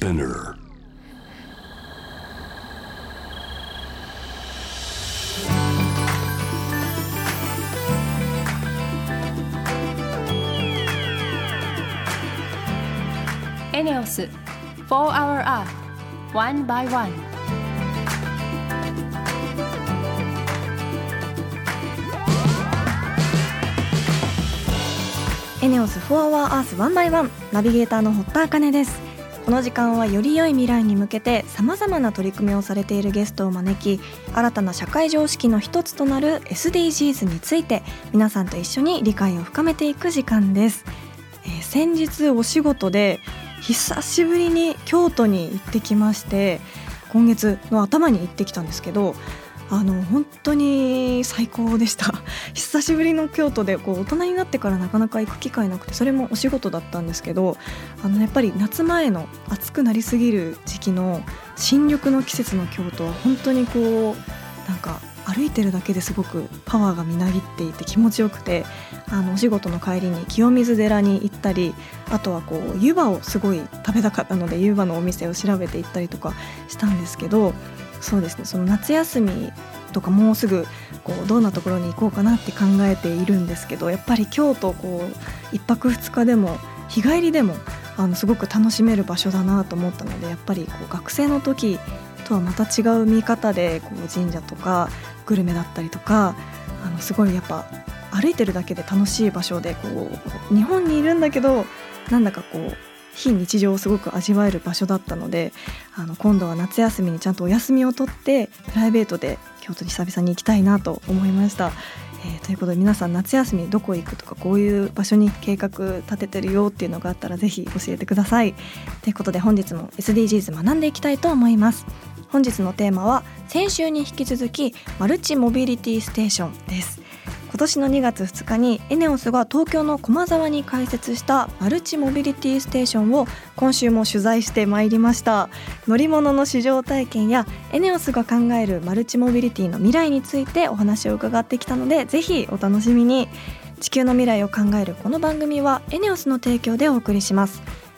Spinner. エネオス4 Hour Earth One by One エネオス4 Hour Earth 1 by 1ナビゲーターの堀田茜ですこの時間はより良い未来に向けてさまざまな取り組みをされているゲストを招き新たな社会常識の一つとなる SDGs について皆さんと一緒に理解を深めていく時間です、えー先日お仕事で久しぶりに京都に行ってきまして今月の頭に行ってきたんですけどあの本当に最高でした。久しぶりの京都でこう大人になってからなかなか行く機会なくてそれもお仕事だったんですけどあのやっぱり夏前の暑くなりすぎる時期の新緑の季節の京都は本当にこうなんか歩いてるだけですごくパワーがみなぎっていて気持ちよくてあのお仕事の帰りに清水寺に行ったりあとはこう湯葉をすごい食べたかったので湯葉のお店を調べて行ったりとかしたんですけどそうですね。その夏休みとかもうすぐこうどんなところに行こうかなって考えているんですけどやっぱり京都こう1泊2日でも日帰りでもあのすごく楽しめる場所だなと思ったのでやっぱりこう学生の時とはまた違う見方でこう神社とかグルメだったりとかあのすごいやっぱ歩いてるだけで楽しい場所でこう日本にいるんだけどなんだかこう非日常をすごく味わえる場所だったのであの今度は夏休みにちゃんとお休みを取ってプライベートで京都に久々に行きたいなと思いました。えーということで皆さん夏休みどこ行くとかこういう場所に計画立ててるよっていうのがあったらぜひ教えてください。ということで本日も SDGs 学んでいきたいと思います。本日のテーマは先週に引き続きマルチモビリティステーションです。今年の2月2日にエネオスが東京の駒沢に開設したマルチモビリティステーションを今週も取材してまいりました。乗り物の試乗体験やエネオスが考えるマルチモビリティの未来についてお話を伺ってきたのでぜひお楽しみに。地球の未来を考えるこの番組はエネオスの提供でお送りします。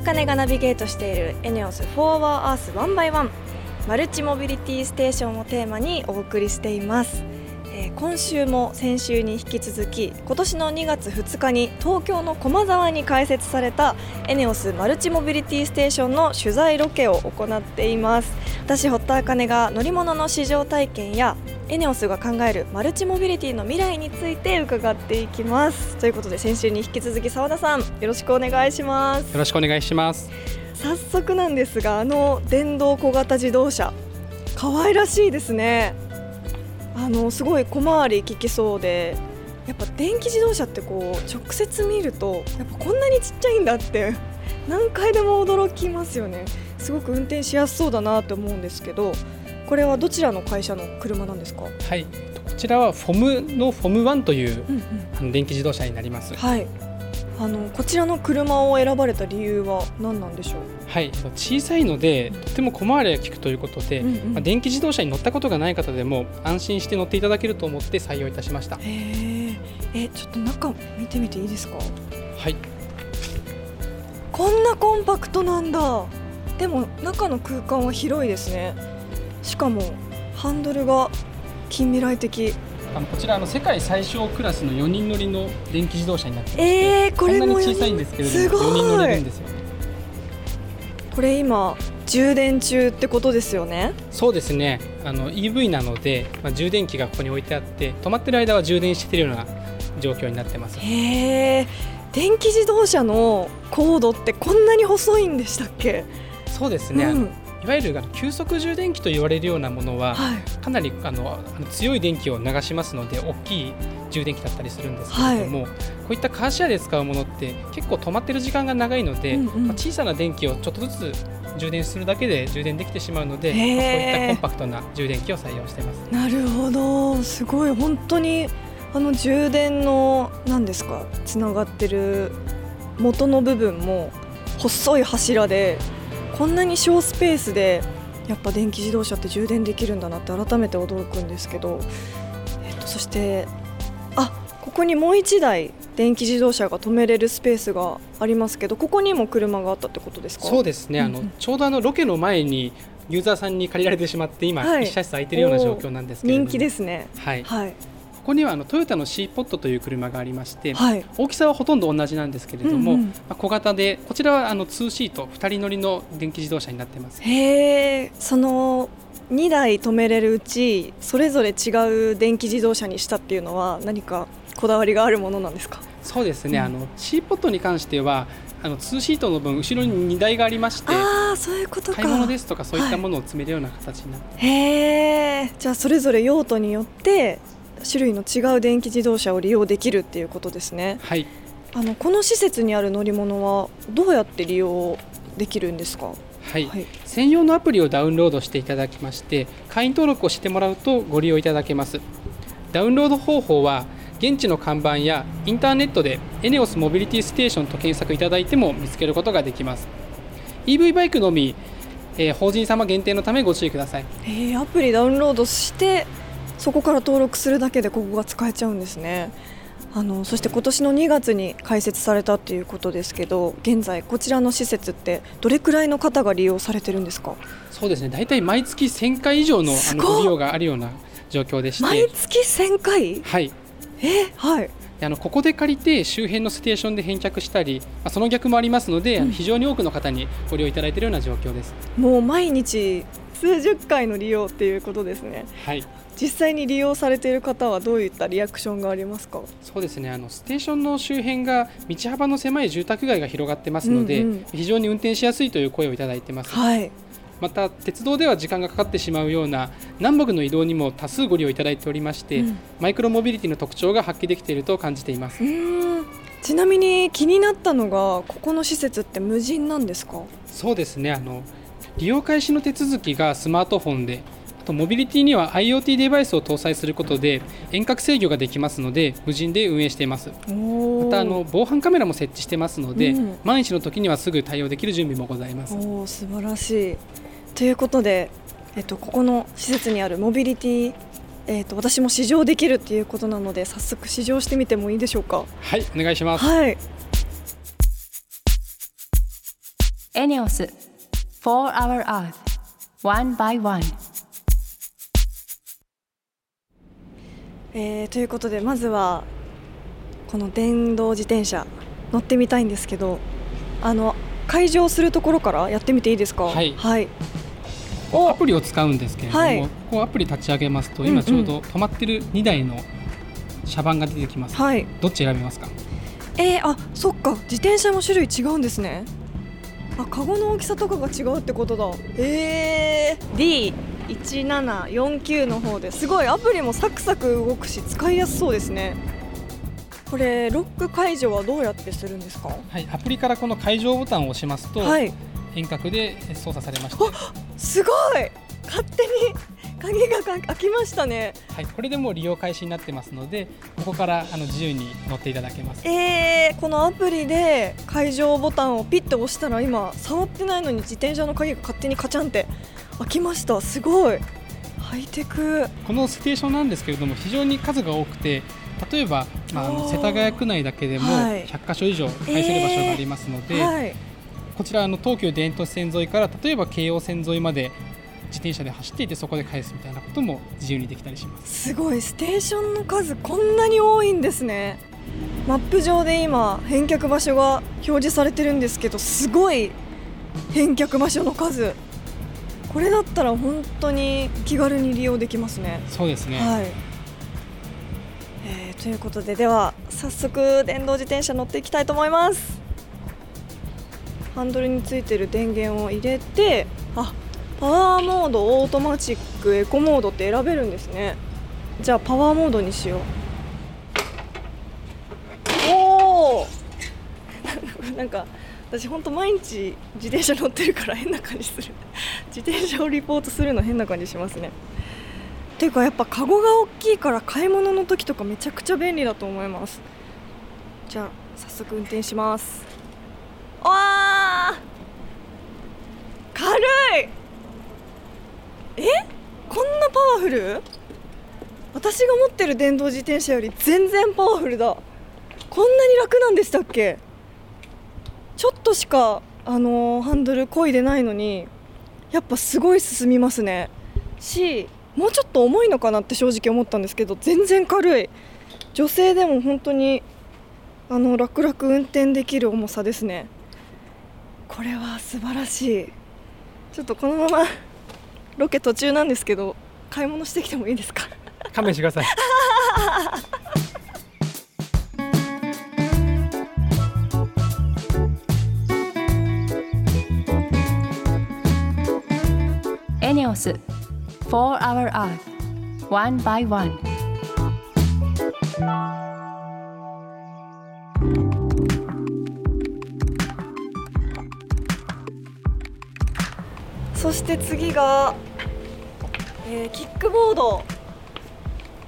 堀田茜がナビゲートしている ENEOS For Our Earth One by One マルチモビリティステーションをテーマにお送りしています、えー今週も先週に引き続き今年の2月2日に東京の駒沢に開設されたエネオスマルチモビリティステーションの取材ロケを行っています。私堀田茜が乗り物の試乗体験やエネオスが考えるマルチモビリティの未来について伺っていきます。ということで先週に引き続き澤田さんよろしくお願いします。よろしくお願いします。早速なんですがあの電動小型自動車可愛らしいですねあのすごい小回り利きそうでやっぱ電気自動車ってこう直接見るとやっぱこんなにちっちゃいんだって何回でも驚きますよね。すごく運転しやすそうだなと思うんですけどこれはどちらの会社の車なんですか、はい、こちらはフォムのフォム1といううんうん、電気自動車になります。はい。あのこちらの車を選ばれた理由は何なんでしょう、はい、小さいのでとても小回りが利くということで、うんうん。まあ、電気自動車に乗ったことがない方でも安心して乗っていただけると思って採用いたしました。えちょっと中見てみていいですか？はい、こんなコンパクトなんだ。でも中の空間は広いですね。しかもハンドルが近未来的。あのこちらあの世界最小クラスの4人乗りの電気自動車になってまして、えー、これもこんなに小さいんですけれすども4人乗れるんですよ。ね。これ今充電中ってことですよね？そうですね。あの EV なので、まあ、充電器がここに置いてあって止まってる間は充電しているような状況になってます。へえ電気自動車のコードってこんなに細いんでしたっけ？そうですね、うんいわゆるあの急速充電器と言われるようなものは、はい。かなりあの強い電気を流しますので大きい充電器だったりするんですけれども、こういったカーシェアで使うものって結構止まってる時間が長いので、うんうん。まあ小さな電気をちょっとずつ充電するだけで充電できてしまうので、まあこういったコンパクトな充電器を採用してます。なるほど。すごい。本当にあの充電の何ですかつながってる元の部分も細い柱でこんなに小スペースでやっぱ電気自動車って充電できるんだなって改めて驚くんですけど、えっと、そしてあここにもう1台電気自動車が止めれるスペースがありますけどここにも車があったってことですか？そうですね、あのちょうどあのロケの前にユーザーさんに借りられてしまって今、はい。一車室空いてるような状況なんですけれども。人気ですね。はい、こはいこにはあのトヨタの C ポットという車がありまして、はい。大きさはほとんど同じなんですけれども、うんうん。まあ、小型でこちらはあの2シート2人乗りの電気自動車になってます。へえその2台止めれるうちそれぞれ違う電気自動車にしたっていうのは何かこだわりがあるものなんですか？そうですね、うん。あの C ポットに関してはあの2シートの分後ろに2台がありましてああそういうことか。買い物ですとかそういったものを積めるような形になって、へえじゃあそれぞれ用途によって種類の違う電気自動車を利用できるっていうことですね。はい。あのこの施設にある乗り物はどうやって利用できるんですか？はい、はい。専用のアプリをダウンロードしていただきまして会員登録をしてもらうとご利用いただけます。ダウンロード方法は現地の看板やインターネットでエネオスモビリティステーションと検索いただいても見つけることができます。EV バイクのみ、えー法人様限定のためご注意ください。へえアプリダウンロードしてそこから登録するだけでここが使えちゃうんですね。あのそして今年の2月に開設されたっていうことですけど現在こちらの施設ってどれくらいの方が利用されてるんですか？そうですね。大体毎月1000回以上のあのご利用があるような状況でして。毎月1000回？はい。えはい。であのここで借りて周辺のステーションで返却したり、まあ、その逆もありますので、あの非常に多くの方にご利用いただいているような状況です。もう毎日数十回の利用っていうことですね。はい実際に利用されている方はどういったリアクションがありますか？そうですね。あのステーションの周辺が道幅の狭い住宅街が広がってますので、うんうん。非常に運転しやすいという声をいただいてます、はい。また鉄道では時間がかかってしまうような南北の移動にも多数ご利用いただいておりまして、うん。マイクロモビリティの特徴が発揮できていると感じています。ちなみに気になったのがここの施設って無人なんですか？そうですね。あの利用開始の手続きがスマートフォンであとモビリティには IoT デバイスを搭載することで遠隔制御ができますので無人で運営しています。ままたあの防犯カメラも設置してますので、うん。万一の時にはすぐ対応できる準備もございます。おー素晴らしい。ということで、えっと、ここの施設にあるモビリティ、えっと、私も試乗できるっていうことなので早速試乗してみてもいいでしょうか？はいお願いします。はい。エネオス4 Hour Earth One by One えーということでまずはこの電動自転車乗ってみたいんですけどあの開場するところからやってみていいですか？はい。はい、アプリを使うんですけれども、はい。ここアプリ立ち上げますと今ちょうど止まってる2台の車番が出てきます、はい、どっち選びますか？えー、あそっか。自転車も種類違うんですね。あカゴの大きさとかが違うってことだ。えー、D1749 の方ですごいアプリもサクサク動くし使いやすそうですね。これロック解除はどうやってするんですか？はい、アプリからこの解錠ボタンを押しますと、はい。遠隔で操作されまして、はすごい！勝手に鍵がか開きましたね。い、これでもう利用開始になってますのでここからあの自由に乗っていただけます。えー、このアプリで解錠ボタンをピッと押したら今触ってないのに自転車の鍵が勝手にカチャンって開きました。すごい。ハイテク。このステーションなんですけれども非常に数が多くて例えば、まあ、あの世田谷区内だけでもはい。100箇所以上返せる場所がありますので、はい。こちらあの東急田園都市線沿いから例えば京王線沿いまで自転車で走っていてそこで返すみたいなことも自由にできたりします。すごい。ステーションの数こんなに多いんですね。マップ上で今返却場所が表示されてるんですけどすごい返却場所の数これだったら本当に気軽に利用できますね。そうですね、はい、えーということででは早速電動自転車乗っていきたいと思います。ハンドルについてる電源を入れてあパワーモードオートマチックエコモードって選べるんですね。じゃあパワーモードにしよう。おお なんか私本当毎日自転車乗ってるから変な感じする自転車をリポートするの変な感じしますね。ていうかやっぱカゴが大きいから買い物の時とかめちゃくちゃ便利だと思います。じゃあ早速運転します。わー軽い。え？こんなパワフル？私が持ってる電動自転車より全然パワフルだ。こんなに楽なんでしたっけ？ちょっとしか、あのーハンドル漕いでないのにやっぱすごい進みますね。しもうちょっと重いのかなって正直思ったんですけど全然軽い。女性でも本当にあの楽々運転できる重さですね。これは素晴らしい。ちょっとこのままロケ途中なんですけど買い物してきてもいいですか？勘弁してください。ENEOS For Our Earth One by One. そして次が、えーキックボード。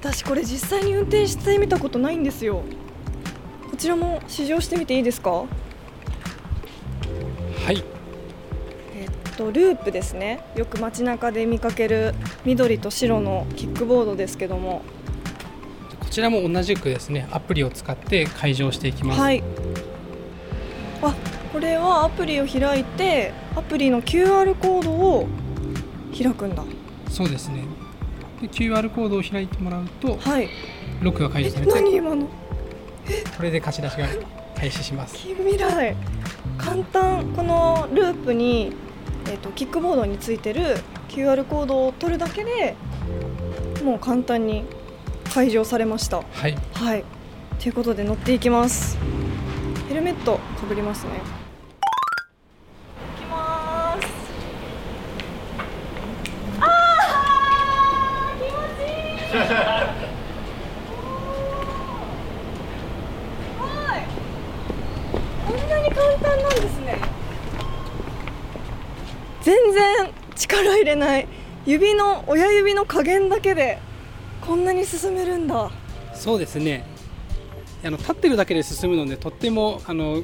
私これ実際に運転してみたことないんですよ。こちらも試乗してみていいですか？とループですね。よく街中で見かける緑と白のキックボードですけども。こちらも同じくですねアプリを使って解錠していきます、はい。あこれはアプリを開いてアプリの QR コードを開くんだ。そうですね。で QR コードを開いてもらうとはい。ロックが解え除されて何今の？これで貸し出しが開始します。近未来。簡単。このループに、えー、とキックボードについてる QR コードを取るだけでもう簡単に解錠されました。はい。はい。ということで乗っていきます。ヘルメットかぶりますね。いきます。あー気持ちいい こんなに簡単なんですね全然力入れない。指の親指の加減だけでこんなに進めるんだ。そうですね。あの立ってるだけで進むのでとってもあの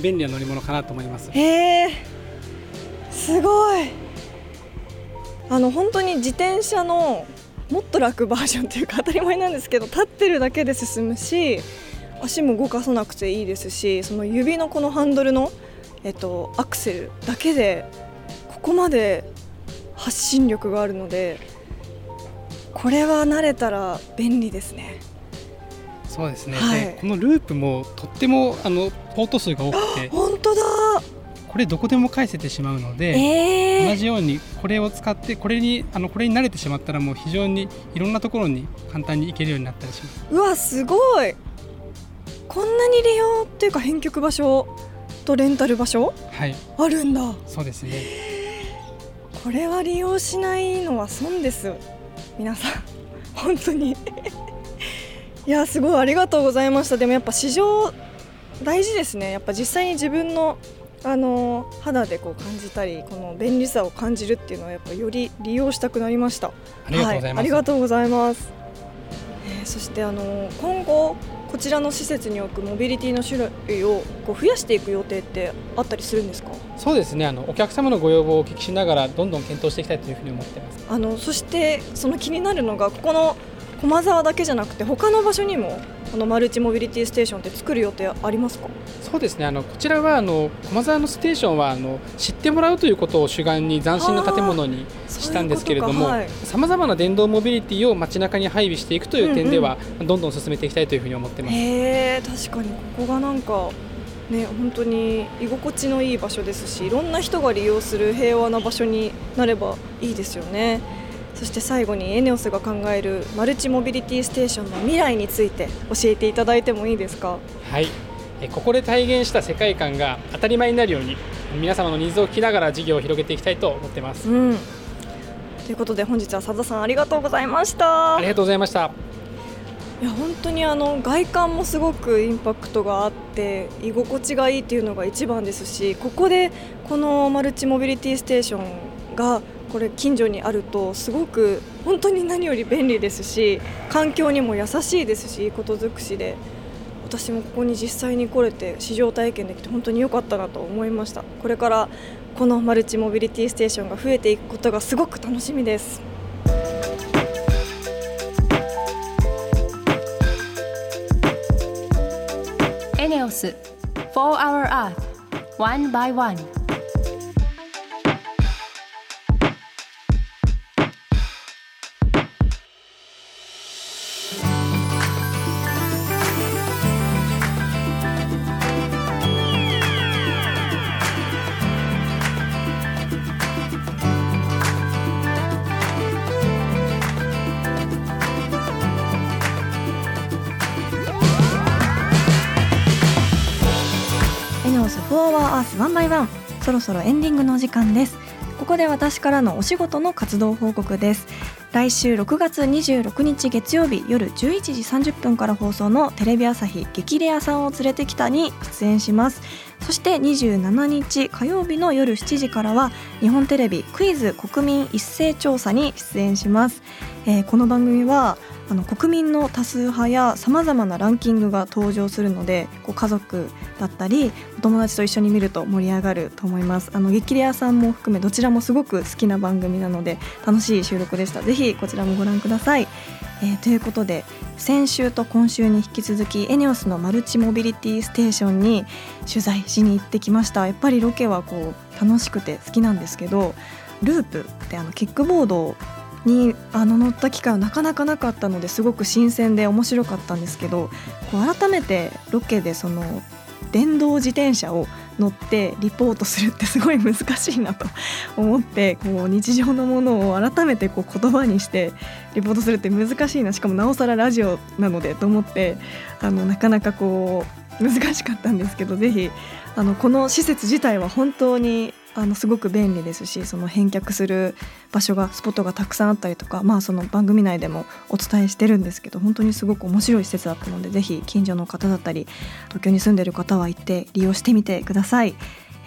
便利な乗り物かなと思います。へえ。すごい。あの本当に自転車のもっと楽バージョンというか当たり前なんですけど立ってるだけで進むし足も動かさなくていいですしその指のこのハンドルの、えっと、アクセルだけでここまで発信力があるのでこれは慣れたら便利ですね。そうですね、はい。でこのループもとってもあのポート数が多くて本当だ。これどこでも返せてしまうので、えー、同じようにこれを使ってこれにあのこれに慣れてしまったらもう非常にいろんなところに簡単に行けるようになったりします。うわすごい。こんなに利用っていうか返却場所とレンタル場所はい。あるんだ。そうですねこれは利用しないのは損です皆さん。本当に。いやすごいありがとうございました。でもやっぱ市場大事ですね。やっぱ実際に自分のあの肌でこう感じたりこの便利さを感じるっていうのはやっぱより利用したくなりました。ありがとうございます、はありがとうございます、えーそしてあの今後こちらの施設に置くモビリティの種類をこう増やしていく予定ってあったりするんですか？そうですね。あのお客様のご要望をお聞きしながらどんどん検討していきたいというふうに思ってます。あのそしてその気になるのがここの駒沢だけじゃなくて他の場所にもこのマルチモビリティステーションって作る予定ありますか？そうですね。あのこちらはあの駒沢のステーションはあの知ってもらうということを主眼に斬新な建物にしたんですけれどもさまざまな電動モビリティを街中に配備していくという点では、どんどん進めていきたいというふうに思ってます。確かに。ここがなんかね本当に居心地のいい場所ですしいろんな人が利用する平和な場所になればいいですよねそして最後にエネオスが考えるマルチモビリティステーションの未来について教えていただいてもいいですか？はい。ここで体現した世界観が当たり前になるように皆様のニーズを聞きながら事業を広げていきたいと思ってます、うん、ということで本日は佐田さんありがとうございました。ありがとうございました。いや本当にあの外観もすごくインパクトがあって居心地がいいっていうのが一番ですしここでこのマルチモビリティステーションがこれ近所にあるとすごく本当に何より便利ですし環境にも優しいですしいいこと尽くしで私もここに実際に来れて試乗体験できて本当に良かったなと思いましたこれからこのマルチモビリティステーションが増えていくことがすごく楽しみです。ENEOS For Our Earth One by One アースワンバイワンそろそろエンディングのお時間です。ここで私からのお仕事の活動報告です。来週6月26日月曜日夜11時30分から放送のテレビ朝日激レアさんを連れてきたに出演します。そして27日火曜日の夜7時からは日本テレビクイズ国民一斉調査に出演します、えー、この番組はあの国民の多数派やさまざまなランキングが登場するのでこう家族だったりお友達と一緒に見ると盛り上がると思います。あの激レアさんも含めどちらもすごく好きな番組なので楽しい収録でした。ぜひこちらもご覧ください、えー、ということで先週と今週に引き続きエネオスのマルチモビリティステーションに取材しに行ってきました。やっぱりロケはこう楽しくて好きなんですけどループってあのキックボードにあの乗った機会はなかなかなかったのですごく新鮮で面白かったんですけどこう改めてロケでその電動自転車を乗ってリポートするってすごい難しいなと 思ってこう日常のものを改めてこう言葉にしてリポートするって難しいなしかもなおさらラジオなのでと思ってあのなかなかこう難しかったんですけどぜひあのこの施設自体は本当にあのすごく便利ですしその返却する場所がスポットがたくさんあったりとか、まあ、その番組内でもお伝えしてるんですけど本当にすごく面白い施設だったので是非近所の方だったり東京に住んでる方は行って利用してみてください。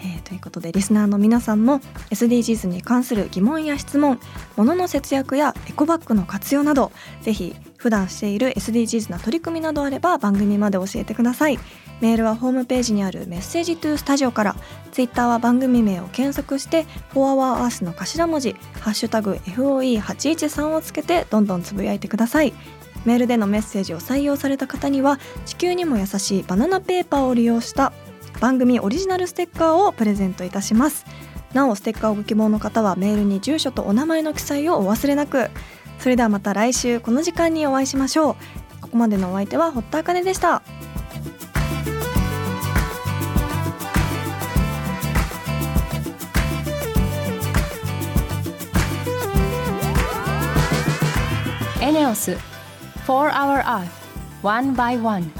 えー、ということでリスナーの皆さんも SDGs に関する疑問や質問物の節約やエコバッグの活用などぜひ普段している SDGs な取り組みなどあれば番組まで教えてください。メールはホームページにあるメッセージトゥースタジオからツイッターは番組名を検索して「4HourEarth」の頭文字「ハッシュタグ #FOE813」をつけてどんどんつぶやいてください。メールでのメッセージを採用された方には地球にも優しいバナナペーパーを利用した番組オリジナルステッカーをプレゼントいたします。なおステッカーをご希望の方はメールに住所とお名前の記載をお忘れなく。それではまた来週この時間にお会いしましょう。ここまでのお相手は堀田茜でした。エネオス4 Hour Earth One by One.